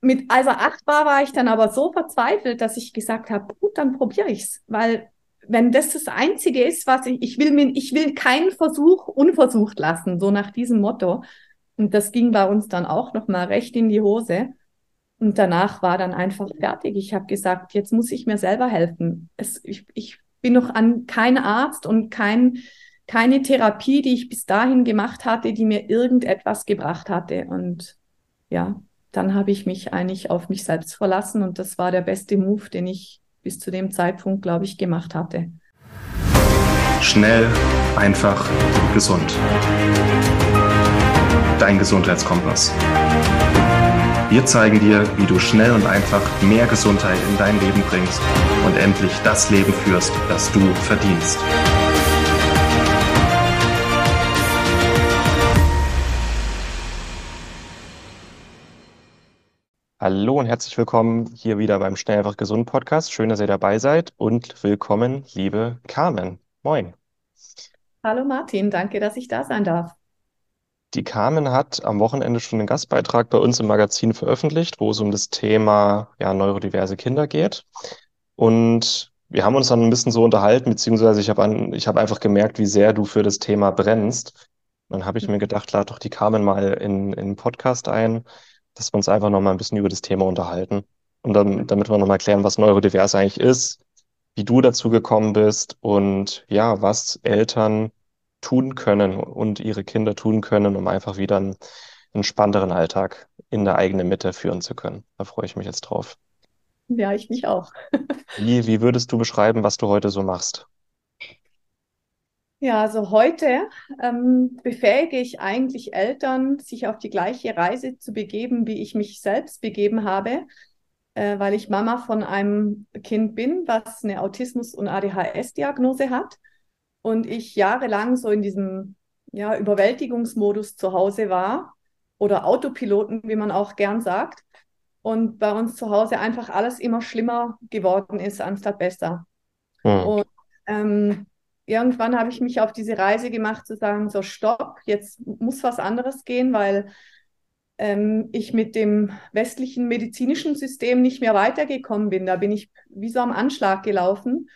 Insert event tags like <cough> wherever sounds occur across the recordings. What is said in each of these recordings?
mit, als er acht war, war ich dann aber so verzweifelt, dass ich gesagt habe, gut, dann probiere ich's, weil wenn das das Einzige ist, was ich, ich will mir, ich will keinen Versuch unversucht lassen, so nach diesem Motto. Und das ging bei uns dann auch noch mal recht in die Hose. Und danach war dann einfach fertig. Ich habe gesagt, jetzt muss ich mir selber helfen. Es, ich, ich bin noch an kein Arzt und kein, keine Therapie, die ich bis dahin gemacht hatte, die mir irgendetwas gebracht hatte. Und ja, dann habe ich mich eigentlich auf mich selbst verlassen und das war der beste Move, den ich bis zu dem Zeitpunkt, glaube ich, gemacht hatte. Schnell, einfach, gesund. Dein Gesundheitskompass. Wir zeigen dir, wie du schnell und einfach mehr Gesundheit in dein Leben bringst und endlich das Leben führst, das du verdienst. Hallo und herzlich willkommen hier wieder beim Schnell einfach gesund Podcast. Schön, dass ihr dabei seid und willkommen, liebe Carmen. Moin. Hallo Martin, danke, dass ich da sein darf. Die Carmen hat am Wochenende schon einen Gastbeitrag bei uns im Magazin veröffentlicht, wo es um das Thema ja, neurodiverse Kinder geht. Und wir haben uns dann ein bisschen so unterhalten, beziehungsweise ich habe an, ich habe einfach gemerkt, wie sehr du für das Thema brennst. Dann habe ich mir gedacht, lad doch die Carmen mal in, in einen Podcast ein dass wir uns einfach nochmal ein bisschen über das Thema unterhalten. Und dann, damit wir nochmal klären, was neurodivers eigentlich ist, wie du dazu gekommen bist und ja, was Eltern tun können und ihre Kinder tun können, um einfach wieder einen entspannteren Alltag in der eigenen Mitte führen zu können. Da freue ich mich jetzt drauf. Ja, ich mich auch. wie, wie würdest du beschreiben, was du heute so machst? Ja, also heute ähm, befähige ich eigentlich Eltern, sich auf die gleiche Reise zu begeben, wie ich mich selbst begeben habe, äh, weil ich Mama von einem Kind bin, was eine Autismus- und ADHS-Diagnose hat und ich jahrelang so in diesem ja, Überwältigungsmodus zu Hause war oder Autopiloten, wie man auch gern sagt. Und bei uns zu Hause einfach alles immer schlimmer geworden ist, anstatt besser. Hm. Und ähm, irgendwann habe ich mich auf diese Reise gemacht, zu sagen, so stopp, jetzt muss was anderes gehen, weil ähm, ich mit dem westlichen medizinischen System nicht mehr weitergekommen bin. Da bin ich wie so am Anschlag gelaufen.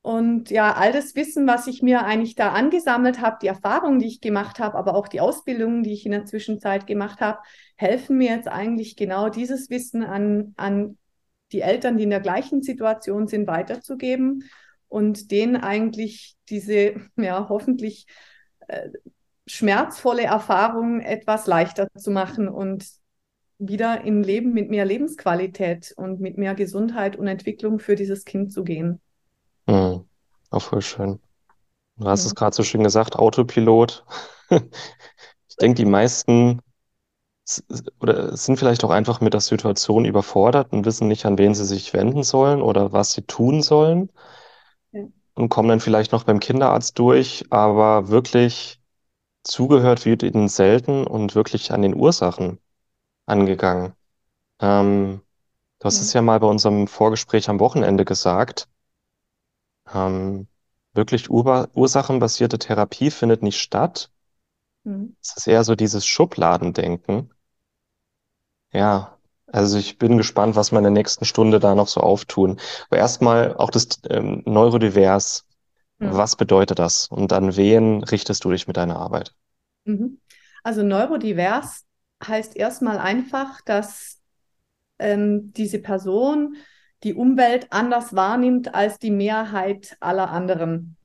Und ja, all das Wissen, was ich mir eigentlich da angesammelt habe, die Erfahrungen, die ich gemacht habe, aber auch die Ausbildungen, die ich in der Zwischenzeit gemacht habe, helfen mir jetzt eigentlich genau dieses Wissen an, an die Eltern, die in der gleichen Situation sind, weiterzugeben und denen eigentlich diese, <laughs> ja, hoffentlich äh, schmerzvolle Erfahrung etwas leichter zu machen und wieder in Leben mit mehr Lebensqualität und mit mehr Gesundheit und Entwicklung für dieses Kind zu gehen. Mhm. Auch voll schön. Du hast ja. es gerade so schön gesagt, Autopilot. <laughs> ich denke, die meisten oder sind vielleicht auch einfach mit der Situation überfordert und wissen nicht, an wen sie sich wenden sollen oder was sie tun sollen und kommen dann vielleicht noch beim Kinderarzt durch, aber wirklich zugehört wird ihnen selten und wirklich an den Ursachen angegangen. Ähm, du hast es ja mal bei unserem Vorgespräch am Wochenende gesagt. Ähm, wirklich ur ursachenbasierte Therapie findet nicht statt. Mhm. Es ist eher so dieses Schubladendenken. Ja, also ich bin gespannt, was wir in der nächsten Stunde da noch so auftun. Aber erstmal auch das ähm, Neurodivers. Mhm. Was bedeutet das? Und an wen richtest du dich mit deiner Arbeit? Mhm. Also Neurodivers heißt erstmal einfach, dass ähm, diese Person die Umwelt anders wahrnimmt als die Mehrheit aller anderen.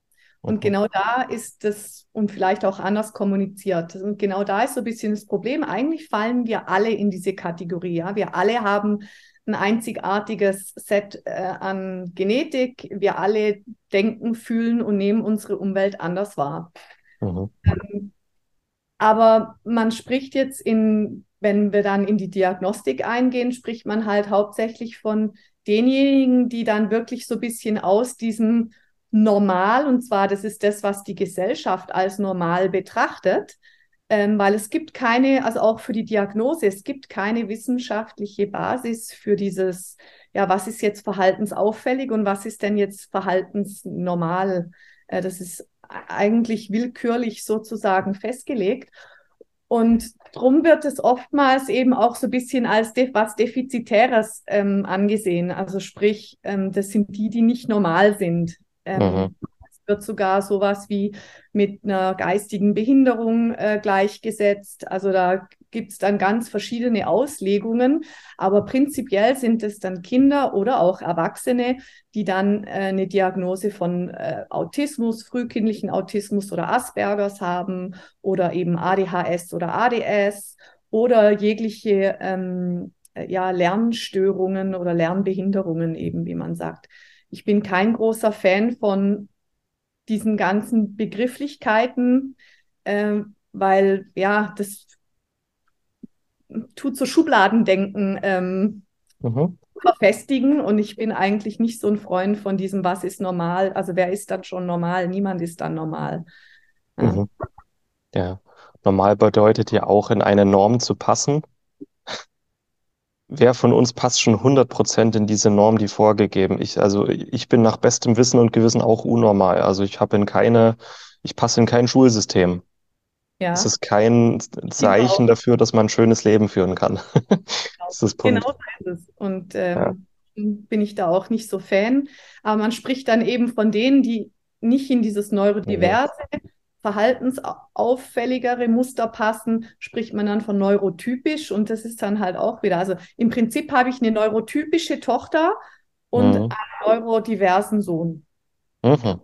Und genau da ist es und vielleicht auch anders kommuniziert. Und genau da ist so ein bisschen das Problem. Eigentlich fallen wir alle in diese Kategorie. Ja? Wir alle haben ein einzigartiges Set äh, an Genetik. Wir alle denken, fühlen und nehmen unsere Umwelt anders wahr. Mhm. Ähm, aber man spricht jetzt in, wenn wir dann in die Diagnostik eingehen, spricht man halt hauptsächlich von denjenigen, die dann wirklich so ein bisschen aus diesem normal, und zwar das ist das, was die Gesellschaft als normal betrachtet, ähm, weil es gibt keine, also auch für die Diagnose, es gibt keine wissenschaftliche Basis für dieses, ja, was ist jetzt verhaltensauffällig und was ist denn jetzt verhaltensnormal. Äh, das ist eigentlich willkürlich sozusagen festgelegt. Und darum wird es oftmals eben auch so ein bisschen als de was Defizitäres ähm, angesehen. Also sprich, ähm, das sind die, die nicht normal sind. Ähm, mhm. Es wird sogar sowas wie mit einer geistigen Behinderung äh, gleichgesetzt. Also da gibt es dann ganz verschiedene Auslegungen, aber prinzipiell sind es dann Kinder oder auch Erwachsene, die dann äh, eine Diagnose von äh, Autismus, frühkindlichen Autismus oder Aspergers haben oder eben ADHS oder ADS oder jegliche ähm, äh, ja, Lernstörungen oder Lernbehinderungen eben, wie man sagt. Ich bin kein großer Fan von diesen ganzen Begrifflichkeiten, äh, weil ja, das tut so Schubladendenken ähm, mhm. verfestigen und ich bin eigentlich nicht so ein Freund von diesem, was ist normal, also wer ist dann schon normal? Niemand ist dann normal. Ja. Mhm. ja. Normal bedeutet ja auch, in eine Norm zu passen. Wer von uns passt schon 100% in diese Norm, die vorgegeben? Ich, also ich bin nach bestem Wissen und Gewissen auch unnormal. Also ich habe in keine, ich passe in kein Schulsystem. Ja. Es ist kein Zeichen genau. dafür, dass man ein schönes Leben führen kann. <laughs> das ist das Punkt. Genau so ist es. Und ähm, ja. bin ich da auch nicht so Fan. Aber man spricht dann eben von denen, die nicht in dieses neurodiverse, ja. Verhaltensauffälligere Muster passen, spricht man dann von neurotypisch. Und das ist dann halt auch wieder, also im Prinzip habe ich eine neurotypische Tochter und mhm. einen neurodiversen Sohn. Mhm.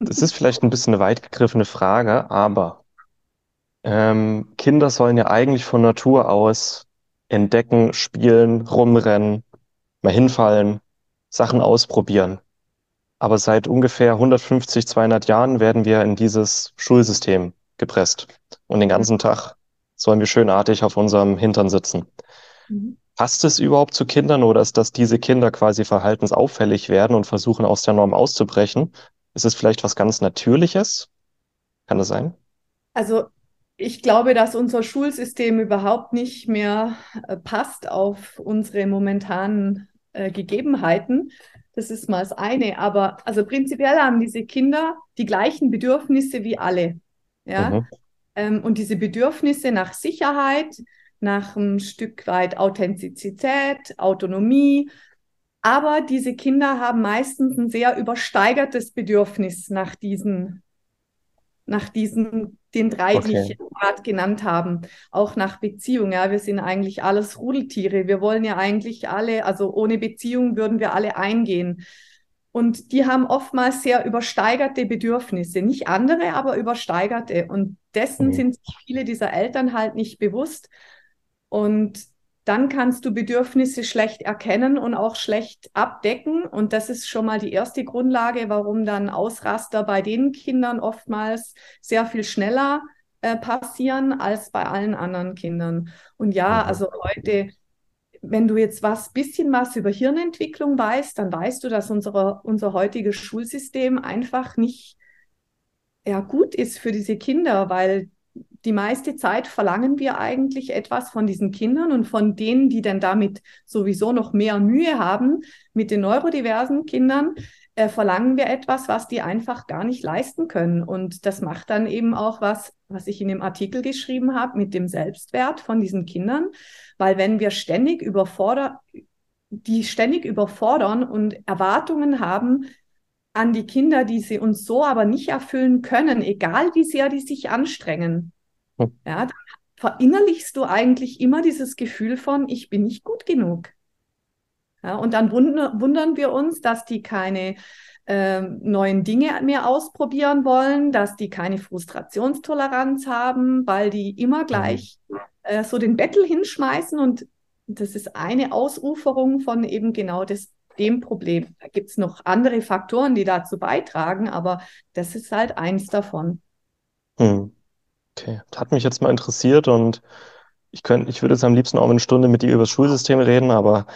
Das ist vielleicht ein bisschen eine weit gegriffene Frage, aber ähm, Kinder sollen ja eigentlich von Natur aus entdecken, spielen, rumrennen, mal hinfallen, Sachen ausprobieren. Aber seit ungefähr 150, 200 Jahren werden wir in dieses Schulsystem gepresst. Und den ganzen Tag sollen wir schönartig auf unserem Hintern sitzen. Mhm. Passt es überhaupt zu Kindern oder ist das diese Kinder quasi verhaltensauffällig werden und versuchen aus der Norm auszubrechen? Ist es vielleicht was ganz Natürliches? Kann das sein? Also ich glaube, dass unser Schulsystem überhaupt nicht mehr äh, passt auf unsere momentanen äh, Gegebenheiten. Das ist mal das eine. Aber also prinzipiell haben diese Kinder die gleichen Bedürfnisse wie alle. Ja. Mhm. Ähm, und diese Bedürfnisse nach Sicherheit, nach ein Stück weit Authentizität, Autonomie. Aber diese Kinder haben meistens ein sehr übersteigertes Bedürfnis nach diesen nach diesen, den drei, okay. die ich gerade genannt habe, auch nach Beziehung. Ja, wir sind eigentlich alles Rudeltiere. Wir wollen ja eigentlich alle, also ohne Beziehung würden wir alle eingehen. Und die haben oftmals sehr übersteigerte Bedürfnisse. Nicht andere, aber übersteigerte. Und dessen mhm. sind sich viele dieser Eltern halt nicht bewusst. Und dann kannst du Bedürfnisse schlecht erkennen und auch schlecht abdecken. Und das ist schon mal die erste Grundlage, warum dann Ausraster bei den Kindern oftmals sehr viel schneller äh, passieren als bei allen anderen Kindern. Und ja, also heute, wenn du jetzt was bisschen was über Hirnentwicklung weißt, dann weißt du, dass unsere, unser heutiges Schulsystem einfach nicht ja, gut ist für diese Kinder, weil die meiste Zeit verlangen wir eigentlich etwas von diesen Kindern und von denen, die dann damit sowieso noch mehr Mühe haben, mit den neurodiversen Kindern, äh, verlangen wir etwas, was die einfach gar nicht leisten können. Und das macht dann eben auch was, was ich in dem Artikel geschrieben habe, mit dem Selbstwert von diesen Kindern. Weil wenn wir ständig überfordern, die ständig überfordern und Erwartungen haben, an die Kinder, die sie uns so aber nicht erfüllen können, egal wie sehr die sich anstrengen. Ja, dann verinnerlichst du eigentlich immer dieses Gefühl von, ich bin nicht gut genug. Ja, und dann wund wundern wir uns, dass die keine äh, neuen Dinge mehr ausprobieren wollen, dass die keine Frustrationstoleranz haben, weil die immer mhm. gleich äh, so den Bettel hinschmeißen. Und das ist eine Ausuferung von eben genau das, dem Problem. Da gibt es noch andere Faktoren, die dazu beitragen, aber das ist halt eins davon. Hm. Okay, das hat mich jetzt mal interessiert und ich könnte, ich würde jetzt am liebsten auch eine Stunde mit dir über das Schulsystem reden, aber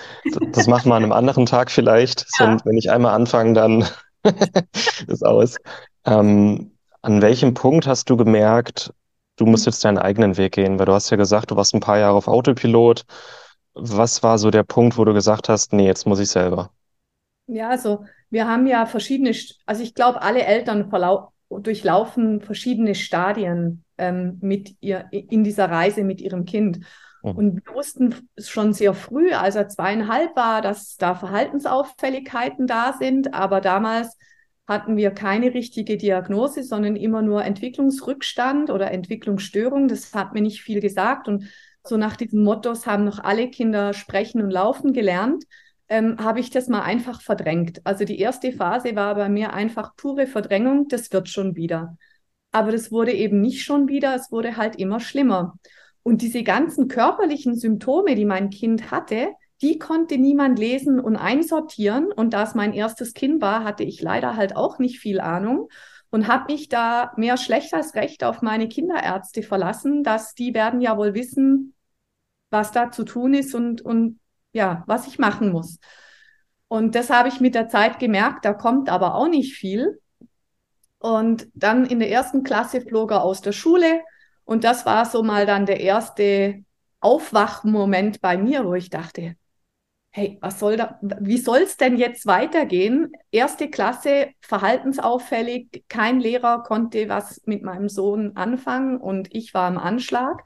das machen wir an einem anderen Tag vielleicht. <laughs> Ja. wenn ich einmal anfange, dann <laughs> ist aus. Ähm, an welchem Punkt hast du gemerkt, du musst jetzt deinen eigenen Weg gehen? Weil du hast ja gesagt, du warst ein paar Jahre auf Autopilot. Was war so der Punkt, wo du gesagt hast, nee, jetzt muss ich selber? Ja, also wir haben ja verschiedene, also ich glaube, alle Eltern durchlaufen verschiedene Stadien ähm, mit ihr in dieser Reise mit ihrem Kind. Mhm. Und wir wussten schon sehr früh, als er zweieinhalb war, dass da Verhaltensauffälligkeiten da sind. Aber damals hatten wir keine richtige Diagnose, sondern immer nur Entwicklungsrückstand oder Entwicklungsstörung. Das hat mir nicht viel gesagt. Und so nach diesen Mottos haben noch alle Kinder sprechen und laufen gelernt, ähm, habe ich das mal einfach verdrängt. Also die erste Phase war bei mir einfach pure Verdrängung, das wird schon wieder. Aber das wurde eben nicht schon wieder, es wurde halt immer schlimmer. Und diese ganzen körperlichen Symptome, die mein Kind hatte, die konnte niemand lesen und einsortieren. Und da es mein erstes Kind war, hatte ich leider halt auch nicht viel Ahnung und habe mich da mehr schlecht als recht auf meine Kinderärzte verlassen, dass die werden ja wohl wissen, was da zu tun ist und, und ja, was ich machen muss. Und das habe ich mit der Zeit gemerkt, da kommt aber auch nicht viel. Und dann in der ersten Klasse flog er aus der Schule und das war so mal dann der erste Aufwachmoment bei mir, wo ich dachte, hey, was soll da, wie soll es denn jetzt weitergehen? Erste Klasse, verhaltensauffällig, kein Lehrer konnte was mit meinem Sohn anfangen und ich war am Anschlag.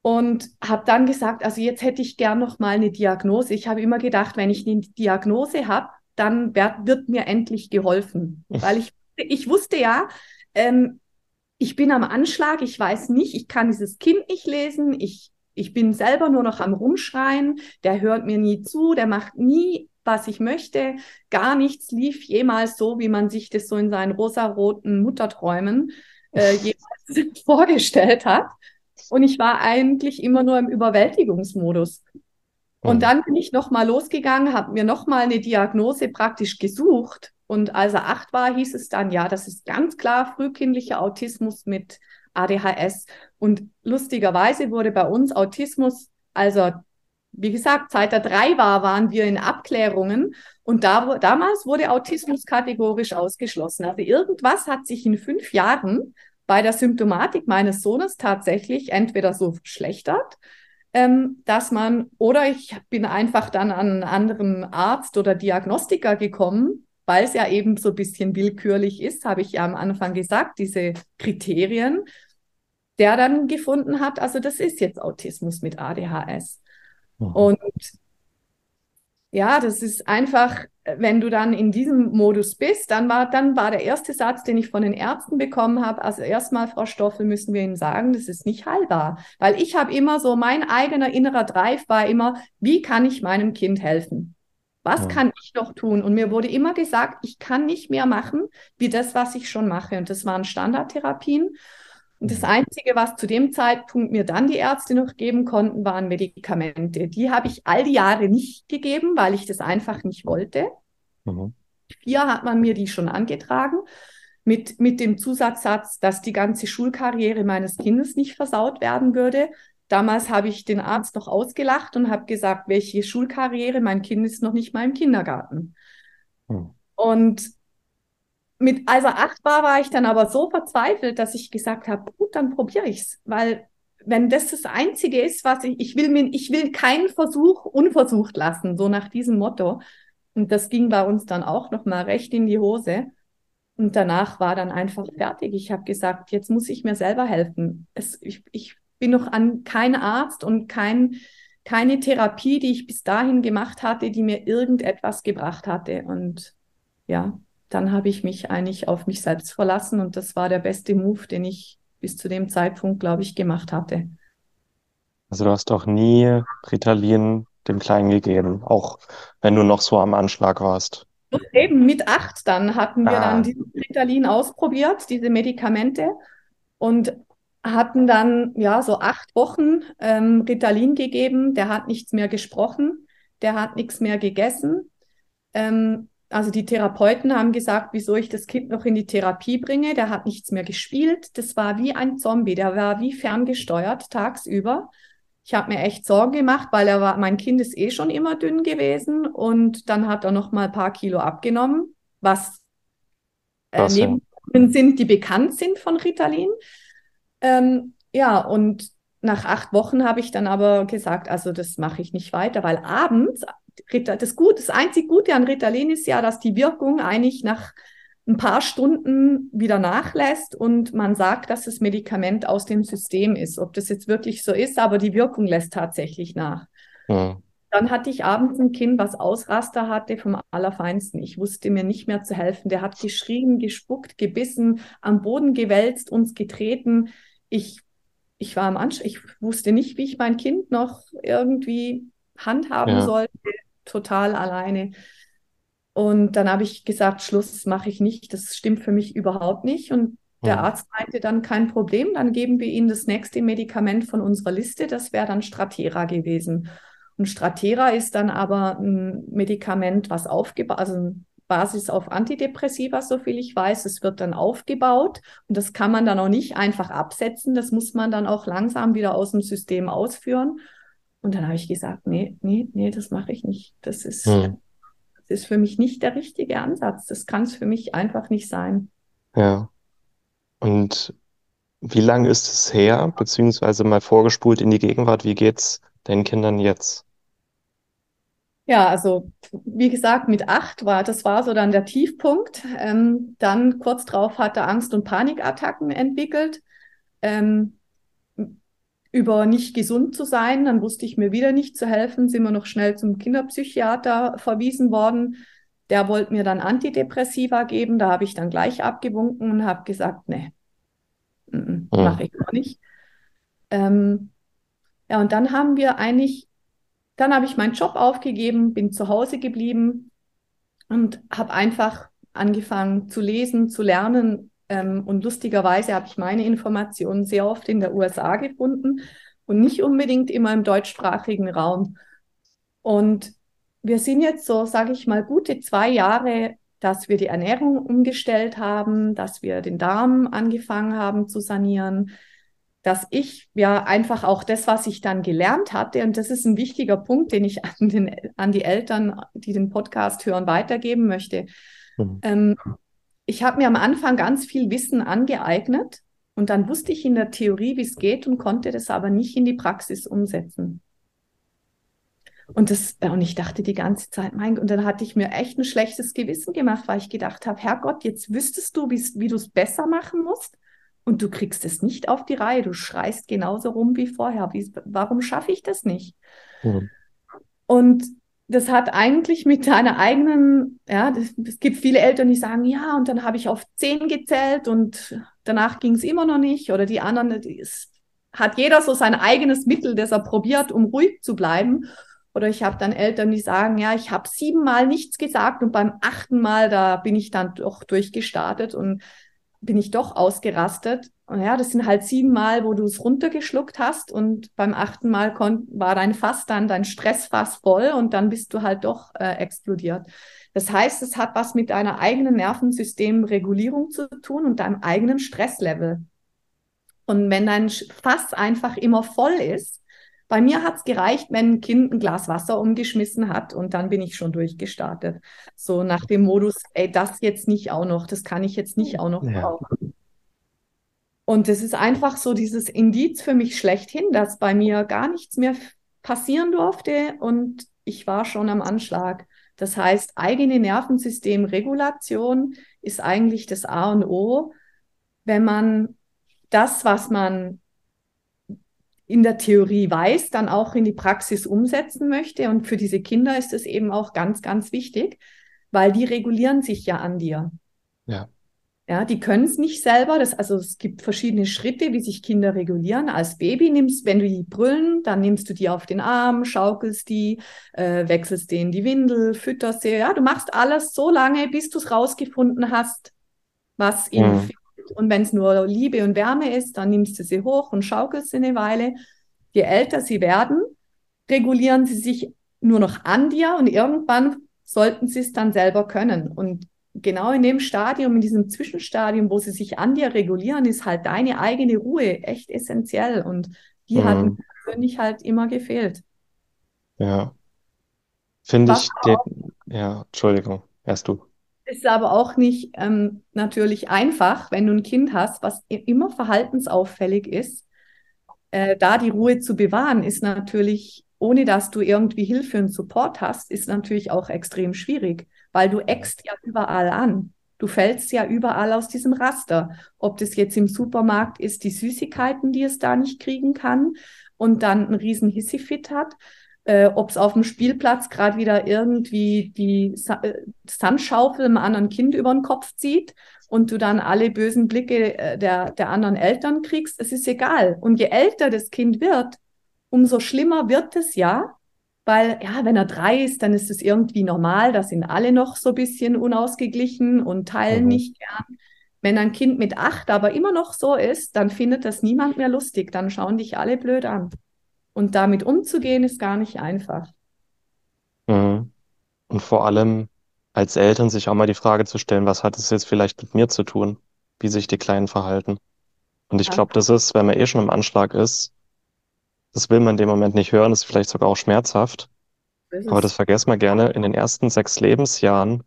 Und habe dann gesagt, also jetzt hätte ich gern noch mal eine Diagnose. Ich habe immer gedacht, wenn ich eine Diagnose habe, dann wird, wird mir endlich geholfen. <laughs> Weil ich, ich wusste ja, ähm, ich bin am Anschlag, ich weiß nicht, ich kann dieses Kind nicht lesen, ich ich bin selber nur noch am Rumschreien, der hört mir nie zu, der macht nie, was ich möchte. Gar nichts lief jemals so, wie man sich das so in seinen rosaroten Mutterträumen äh, <laughs> jemals <laughs> vorgestellt hat. Und ich war eigentlich immer nur im Überwältigungsmodus. Und hm. dann bin ich nochmal losgegangen, habe mir nochmal eine Diagnose praktisch gesucht. Und als er acht war, hieß es dann, ja, das ist ganz klar frühkindlicher Autismus mit ADHS. Und lustigerweise wurde bei uns Autismus, also wie gesagt, seit er drei war, waren wir in Abklärungen und da, damals wurde Autismus kategorisch ausgeschlossen. Also irgendwas hat sich in fünf Jahren bei der Symptomatik meines Sohnes tatsächlich entweder so verschlechtert, ähm, dass man, oder ich bin einfach dann an einen anderen Arzt oder Diagnostiker gekommen, weil es ja eben so ein bisschen willkürlich ist, habe ich ja am Anfang gesagt, diese Kriterien der dann gefunden hat, also das ist jetzt Autismus mit ADHS. Mhm. Und ja, das ist einfach, wenn du dann in diesem Modus bist, dann war, dann war der erste Satz, den ich von den Ärzten bekommen habe, also erstmal, Frau Stoffel, müssen wir Ihnen sagen, das ist nicht heilbar. Weil ich habe immer so, mein eigener innerer Drive war immer, wie kann ich meinem Kind helfen? Was kann ich noch tun? Und mir wurde immer gesagt, ich kann nicht mehr machen, wie das, was ich schon mache. Und das waren Standardtherapien. Und das Einzige, was zu dem Zeitpunkt mir dann die Ärzte noch geben konnten, waren Medikamente. Die habe ich all die Jahre nicht gegeben, weil ich das einfach nicht wollte. Mhm. Vier hat man mir die schon angetragen, mit, mit dem Zusatzsatz, dass die ganze Schulkarriere meines Kindes nicht versaut werden würde. Damals habe ich den Arzt noch ausgelacht und habe gesagt, welche Schulkarriere, mein Kind ist noch nicht mal im Kindergarten. Mhm. Und mit, als er acht war, war ich dann aber so verzweifelt, dass ich gesagt habe, gut, dann probiere ich's, weil wenn das das Einzige ist, was ich, ich will mir, ich will keinen Versuch unversucht lassen, so nach diesem Motto. Und das ging bei uns dann auch noch mal recht in die Hose. Und danach war dann einfach fertig. Ich habe gesagt, jetzt muss ich mir selber helfen. Es, ich, ich bin noch an kein Arzt und kein, keine Therapie, die ich bis dahin gemacht hatte, die mir irgendetwas gebracht hatte. Und ja, dann habe ich mich eigentlich auf mich selbst verlassen und das war der beste Move, den ich bis zu dem Zeitpunkt, glaube ich, gemacht hatte. Also du hast doch nie Ritalin dem Kleinen gegeben, auch wenn du noch so am Anschlag warst. Eben mit acht dann hatten wir ah. dann dieses Ritalin ausprobiert, diese Medikamente und hatten dann ja so acht Wochen ähm, Ritalin gegeben. Der hat nichts mehr gesprochen, der hat nichts mehr gegessen. Ähm, also die Therapeuten haben gesagt, wieso ich das Kind noch in die Therapie bringe. Der hat nichts mehr gespielt. Das war wie ein Zombie. Der war wie ferngesteuert tagsüber. Ich habe mir echt Sorgen gemacht, weil er war, mein Kind ist eh schon immer dünn gewesen und dann hat er noch mal ein paar Kilo abgenommen, was äh, Nebenwirkungen sind, die bekannt sind von Ritalin. Ähm, ja, und nach acht Wochen habe ich dann aber gesagt, also das mache ich nicht weiter, weil abends das, Gut, das einzig Gute an Ritalin ist ja, dass die Wirkung eigentlich nach ein paar Stunden wieder nachlässt und man sagt, dass das Medikament aus dem System ist. Ob das jetzt wirklich so ist, aber die Wirkung lässt tatsächlich nach. Ja. Dann hatte ich abends ein Kind, was Ausraster hatte vom Allerfeinsten. Ich wusste mir nicht mehr zu helfen. Der hat geschrien, gespuckt, gebissen, am Boden gewälzt, uns getreten. Ich, ich war am Anschluss, ich wusste nicht, wie ich mein Kind noch irgendwie handhaben ja. sollte, total alleine. Und dann habe ich gesagt, Schluss mache ich nicht, das stimmt für mich überhaupt nicht. Und der. Arzt meinte dann kein Problem, dann geben wir Ihnen das nächste Medikament von unserer Liste, das wäre dann Stratera gewesen. Und Stratera ist dann aber ein Medikament, was aufgebaut, also ein Basis auf Antidepressiva, so viel ich weiß. Es wird dann aufgebaut und das kann man dann auch nicht einfach absetzen. Das muss man dann auch langsam wieder aus dem System ausführen. Und dann habe ich gesagt, nee, nee, nee, das mache ich nicht. Das ist, hm. das ist für mich nicht der richtige Ansatz. Das kann es für mich einfach nicht sein. Ja. Und wie lange ist es her, beziehungsweise mal vorgespult in die Gegenwart, wie geht's deinen Kindern jetzt? Ja, also wie gesagt, mit acht war, das war so dann der Tiefpunkt. Ähm, dann kurz drauf hat er Angst- und Panikattacken entwickelt. Ähm, über nicht gesund zu sein. Dann wusste ich mir wieder nicht zu helfen, sind wir noch schnell zum Kinderpsychiater verwiesen worden. Der wollte mir dann Antidepressiva geben. Da habe ich dann gleich abgewunken und habe gesagt, nee, mhm. mache ich noch nicht. Ähm, ja, und dann haben wir eigentlich, dann habe ich meinen Job aufgegeben, bin zu Hause geblieben und habe einfach angefangen zu lesen, zu lernen, ähm, und lustigerweise habe ich meine Informationen sehr oft in der USA gefunden und nicht unbedingt immer im deutschsprachigen Raum. Und wir sind jetzt so, sage ich mal, gute zwei Jahre, dass wir die Ernährung umgestellt haben, dass wir den Darm angefangen haben zu sanieren, dass ich ja einfach auch das, was ich dann gelernt hatte, und das ist ein wichtiger Punkt, den ich an, den, an die Eltern, die den Podcast hören, weitergeben möchte. Mhm. Ähm, ich habe mir am Anfang ganz viel Wissen angeeignet und dann wusste ich in der Theorie, wie es geht und konnte das aber nicht in die Praxis umsetzen. Und das, und ich dachte die ganze Zeit, mein, und dann hatte ich mir echt ein schlechtes Gewissen gemacht, weil ich gedacht habe, Herrgott, jetzt wüsstest du, wie du es besser machen musst und du kriegst es nicht auf die Reihe. Du schreist genauso rum wie vorher. Wie, warum schaffe ich das nicht? Mhm. Und das hat eigentlich mit deiner eigenen, ja, es gibt viele Eltern, die sagen, ja, und dann habe ich auf zehn gezählt und danach ging es immer noch nicht. Oder die anderen, es hat jeder so sein eigenes Mittel, das er probiert, um ruhig zu bleiben. Oder ich habe dann Eltern, die sagen, ja, ich habe siebenmal nichts gesagt und beim achten Mal, da bin ich dann doch durchgestartet und bin ich doch ausgerastet. Und ja, das sind halt sieben Mal, wo du es runtergeschluckt hast und beim achten Mal war dein Fass dann, dein Stressfass voll und dann bist du halt doch äh, explodiert. Das heißt, es hat was mit deiner eigenen Nervensystemregulierung zu tun und deinem eigenen Stresslevel. Und wenn dein Fass einfach immer voll ist, bei mir hat es gereicht, wenn ein Kind ein Glas Wasser umgeschmissen hat und dann bin ich schon durchgestartet. So nach dem Modus, ey, das jetzt nicht auch noch, das kann ich jetzt nicht auch noch ja. brauchen. Und es ist einfach so dieses Indiz für mich schlechthin, dass bei mir gar nichts mehr passieren durfte und ich war schon am Anschlag. Das heißt, eigene Nervensystemregulation ist eigentlich das A und O, wenn man das, was man in der Theorie weiß, dann auch in die Praxis umsetzen möchte. Und für diese Kinder ist es eben auch ganz, ganz wichtig, weil die regulieren sich ja an dir. Ja. Ja, die können es nicht selber. Das, also es gibt verschiedene Schritte, wie sich Kinder regulieren. Als Baby nimmst, wenn du die brüllen, dann nimmst du die auf den Arm, schaukelst die, äh, wechselst denen die Windel, fütterst sie. Ja, du machst alles so lange, bis du es rausgefunden hast, was ihnen mhm. fehlt. Und wenn es nur Liebe und Wärme ist, dann nimmst du sie hoch und schaukelst sie eine Weile. Je älter sie werden, regulieren sie sich nur noch an dir und irgendwann sollten sie es dann selber können. Und genau in dem Stadium, in diesem Zwischenstadium, wo sie sich an dir regulieren, ist halt deine eigene Ruhe echt essentiell und die mhm. hat mir persönlich halt immer gefehlt. Ja. Finde ich, den, ja, Entschuldigung, erst du. Ist aber auch nicht ähm, natürlich einfach, wenn du ein Kind hast, was immer verhaltensauffällig ist. Äh, da die Ruhe zu bewahren, ist natürlich, ohne dass du irgendwie Hilfe und Support hast, ist natürlich auch extrem schwierig weil du eckst ja überall an. Du fällst ja überall aus diesem Raster. Ob das jetzt im Supermarkt ist, die Süßigkeiten, die es da nicht kriegen kann und dann einen riesen Hissifit hat, äh, ob es auf dem Spielplatz gerade wieder irgendwie die Sa äh, Sandschaufel einem anderen Kind über den Kopf zieht und du dann alle bösen Blicke äh, der, der anderen Eltern kriegst, es ist egal. Und je älter das Kind wird, umso schlimmer wird es ja, weil ja, wenn er drei ist, dann ist es irgendwie normal, da sind alle noch so ein bisschen unausgeglichen und teilen mhm. nicht gern. Wenn ein Kind mit acht aber immer noch so ist, dann findet das niemand mehr lustig, dann schauen dich alle blöd an. Und damit umzugehen, ist gar nicht einfach. Mhm. Und vor allem als Eltern sich auch mal die Frage zu stellen, was hat es jetzt vielleicht mit mir zu tun, wie sich die Kleinen verhalten. Und ich glaube, das ist, wenn man eh schon im Anschlag ist, das will man in dem Moment nicht hören, ist vielleicht sogar auch schmerzhaft. Das Aber das vergessen wir gerne. In den ersten sechs Lebensjahren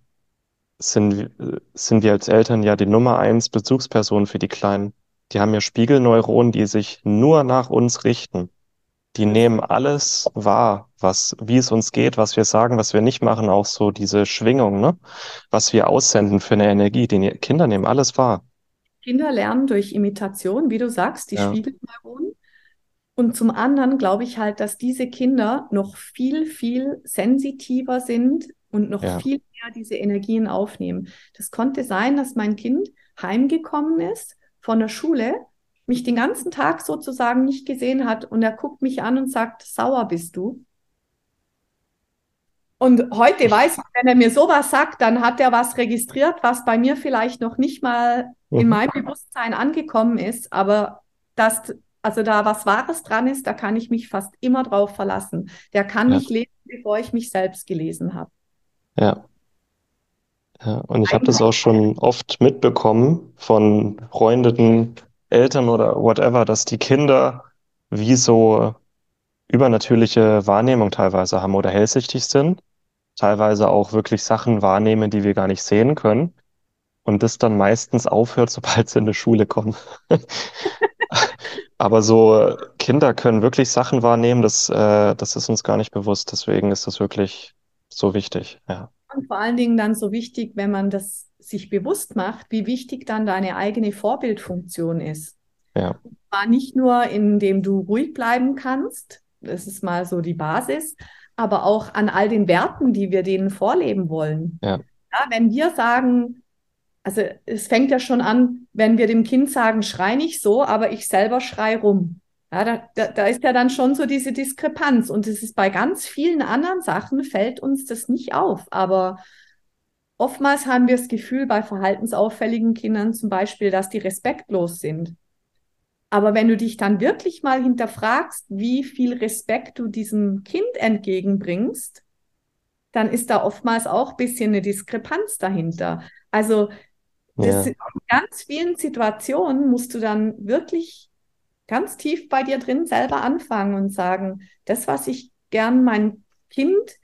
sind, sind wir als Eltern ja die Nummer eins Bezugsperson für die Kleinen. Die haben ja Spiegelneuronen, die sich nur nach uns richten die nehmen alles wahr, was, wie es uns geht, was wir sagen, was wir nicht machen, auch so diese Schwingung, ne? Was wir aussenden für eine Energie. Die Kinder nehmen alles wahr. Kinder lernen durch Imitation, wie du sagst, die ja. Spiegelneuronen. Und zum anderen glaube ich halt, dass diese Kinder noch viel, viel sensitiver sind und noch ja. viel mehr diese Energien aufnehmen. Das konnte sein, dass mein Kind heimgekommen ist von der Schule mich den ganzen Tag sozusagen nicht gesehen hat und er guckt mich an und sagt, sauer bist du. Und heute weiß ich, wenn er mir sowas sagt, dann hat er was registriert, was bei mir vielleicht noch nicht mal in mhm. meinem Bewusstsein angekommen ist, aber dass also da was Wahres dran ist, da kann ich mich fast immer drauf verlassen. Der kann ja. nicht lesen, bevor ich mich selbst gelesen habe. Ja. Ja, und ich habe das auch schon oft mitbekommen von Freundinnen, Eltern oder whatever, dass die Kinder wie so übernatürliche Wahrnehmung teilweise haben oder hellsichtig sind, teilweise auch wirklich Sachen wahrnehmen, die wir gar nicht sehen können. Und das dann meistens aufhört, <laughs> sobald sie in die Schule kommen. <laughs> Aber so Kinder können wirklich Sachen wahrnehmen, das, äh, das ist uns gar nicht bewusst. Deswegen ist das wirklich so wichtig, ja. Und vor allen Dingen dann so wichtig, wenn man das sich bewusst macht, wie wichtig dann deine eigene Vorbildfunktion ist. Ja. Und zwar nicht nur, indem du ruhig bleiben kannst, das ist mal so die Basis, aber auch an all den Werten, die wir denen vorleben wollen. Ja. ja wenn wir sagen, also es fängt ja schon an, wenn wir dem Kind sagen, schrei nicht so, aber ich selber schrei rum. Ja, da, da, da ist ja dann schon so diese Diskrepanz. Und es ist bei ganz vielen anderen Sachen fällt uns das nicht auf. Aber Oftmals haben wir das Gefühl bei verhaltensauffälligen Kindern zum Beispiel, dass die respektlos sind. Aber wenn du dich dann wirklich mal hinterfragst, wie viel Respekt du diesem Kind entgegenbringst, dann ist da oftmals auch ein bisschen eine Diskrepanz dahinter. Also ja. in ganz vielen Situationen musst du dann wirklich ganz tief bei dir drin selber anfangen und sagen, das, was ich gern mein Kind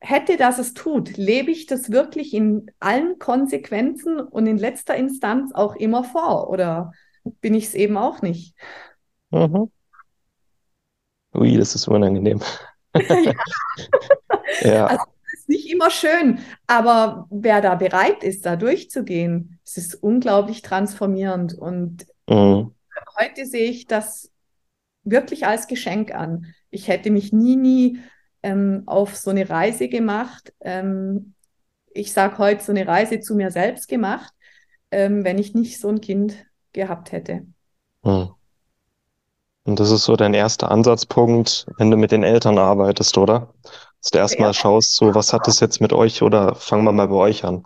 hätte, dass es tut, lebe ich das wirklich in allen Konsequenzen und in letzter Instanz auch immer vor oder bin ich es eben auch nicht? Mhm. Ui, das ist unangenehm. <laughs> ja. ja. Also, ist nicht immer schön, aber wer da bereit ist, da durchzugehen, es ist unglaublich transformierend und mhm. Heute sehe ich das wirklich als Geschenk an. Ich hätte mich nie, nie ähm, auf so eine Reise gemacht. Ähm, ich sage heute so eine Reise zu mir selbst gemacht, ähm, wenn ich nicht so ein Kind gehabt hätte. Hm. Und das ist so dein erster Ansatzpunkt, wenn du mit den Eltern arbeitest, oder? Dass du erstmal ja. schaust, so was hat das jetzt mit euch oder fangen wir mal bei euch an.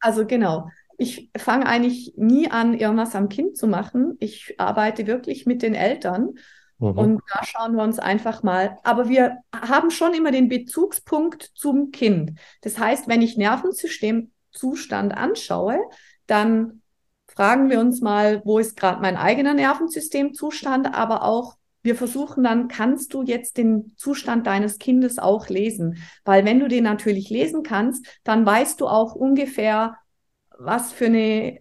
Also genau. Ich fange eigentlich nie an, irgendwas am Kind zu machen. Ich arbeite wirklich mit den Eltern Mhm. Und da schauen wir uns einfach mal. Aber wir haben schon immer den Bezugspunkt zum Kind. Das heißt, wenn ich Nervensystemzustand anschaue, dann fragen wir uns mal, wo ist gerade mein eigener Nervensystemzustand, aber auch wir versuchen dann, kannst du jetzt den Zustand deines Kindes auch lesen? Weil wenn du den natürlich lesen kannst, dann weißt du auch ungefähr, was für eine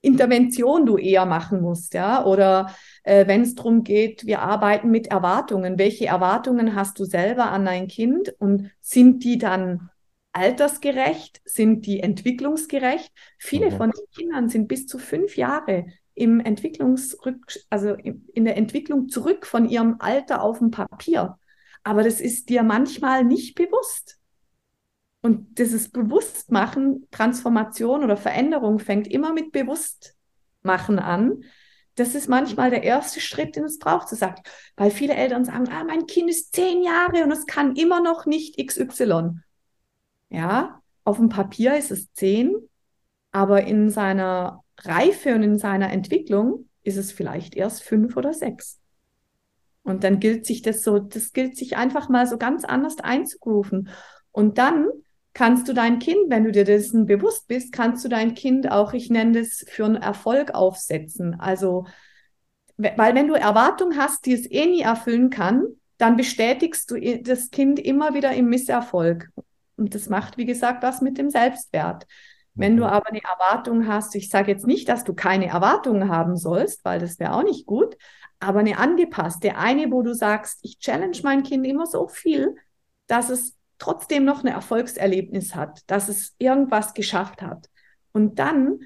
Intervention du eher machen musst, ja, oder äh, wenn es darum geht, wir arbeiten mit Erwartungen. Welche Erwartungen hast du selber an dein Kind und sind die dann altersgerecht? Sind die entwicklungsgerecht? Viele mhm. von den Kindern sind bis zu fünf Jahre im Entwicklungsrück, also in der Entwicklung zurück von ihrem Alter auf dem Papier. Aber das ist dir manchmal nicht bewusst. Und dieses Bewusstmachen, Transformation oder Veränderung fängt immer mit Bewusstmachen an. Das ist manchmal der erste Schritt, den es braucht, zu sagen, weil viele Eltern sagen, ah, mein Kind ist zehn Jahre und es kann immer noch nicht XY. Ja, auf dem Papier ist es zehn, aber in seiner Reife und in seiner Entwicklung ist es vielleicht erst fünf oder sechs. Und dann gilt sich das so, das gilt sich einfach mal so ganz anders einzugrooven. Und dann kannst du dein Kind, wenn du dir dessen bewusst bist, kannst du dein Kind auch, ich nenne das, für einen Erfolg aufsetzen. Also, weil wenn du Erwartungen hast, die es eh nie erfüllen kann, dann bestätigst du das Kind immer wieder im Misserfolg. Und das macht, wie gesagt, was mit dem Selbstwert. Wenn du mhm. aber eine Erwartung hast, ich sage jetzt nicht, dass du keine Erwartungen haben sollst, weil das wäre auch nicht gut, aber eine angepasste, eine, wo du sagst, ich challenge mein Kind immer so viel, dass es trotzdem noch ein Erfolgserlebnis hat, dass es irgendwas geschafft hat. Und dann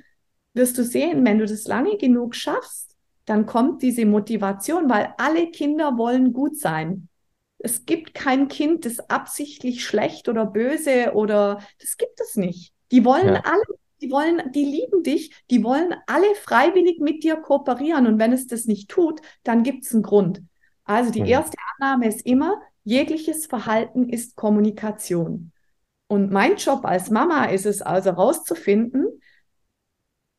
wirst du sehen, wenn du das lange genug schaffst, dann kommt diese Motivation, weil alle Kinder wollen gut sein. Es gibt kein Kind, das absichtlich schlecht oder böse oder das gibt es nicht. Die wollen ja. alle, die wollen, die lieben dich, die wollen alle freiwillig mit dir kooperieren. Und wenn es das nicht tut, dann gibt es einen Grund. Also die mhm. erste Annahme ist immer, jegliches Verhalten ist Kommunikation. Und mein Job als Mama ist es also herauszufinden,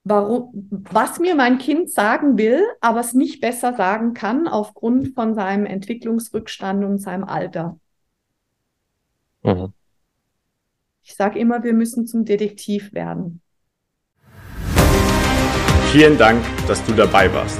warum, was mir mein Kind sagen will, aber es nicht besser sagen kann aufgrund von seinem Entwicklungsrückstand und seinem Alter. Mhm. Ich sage immer, wir müssen zum Detektiv werden. Vielen Dank, dass du dabei warst.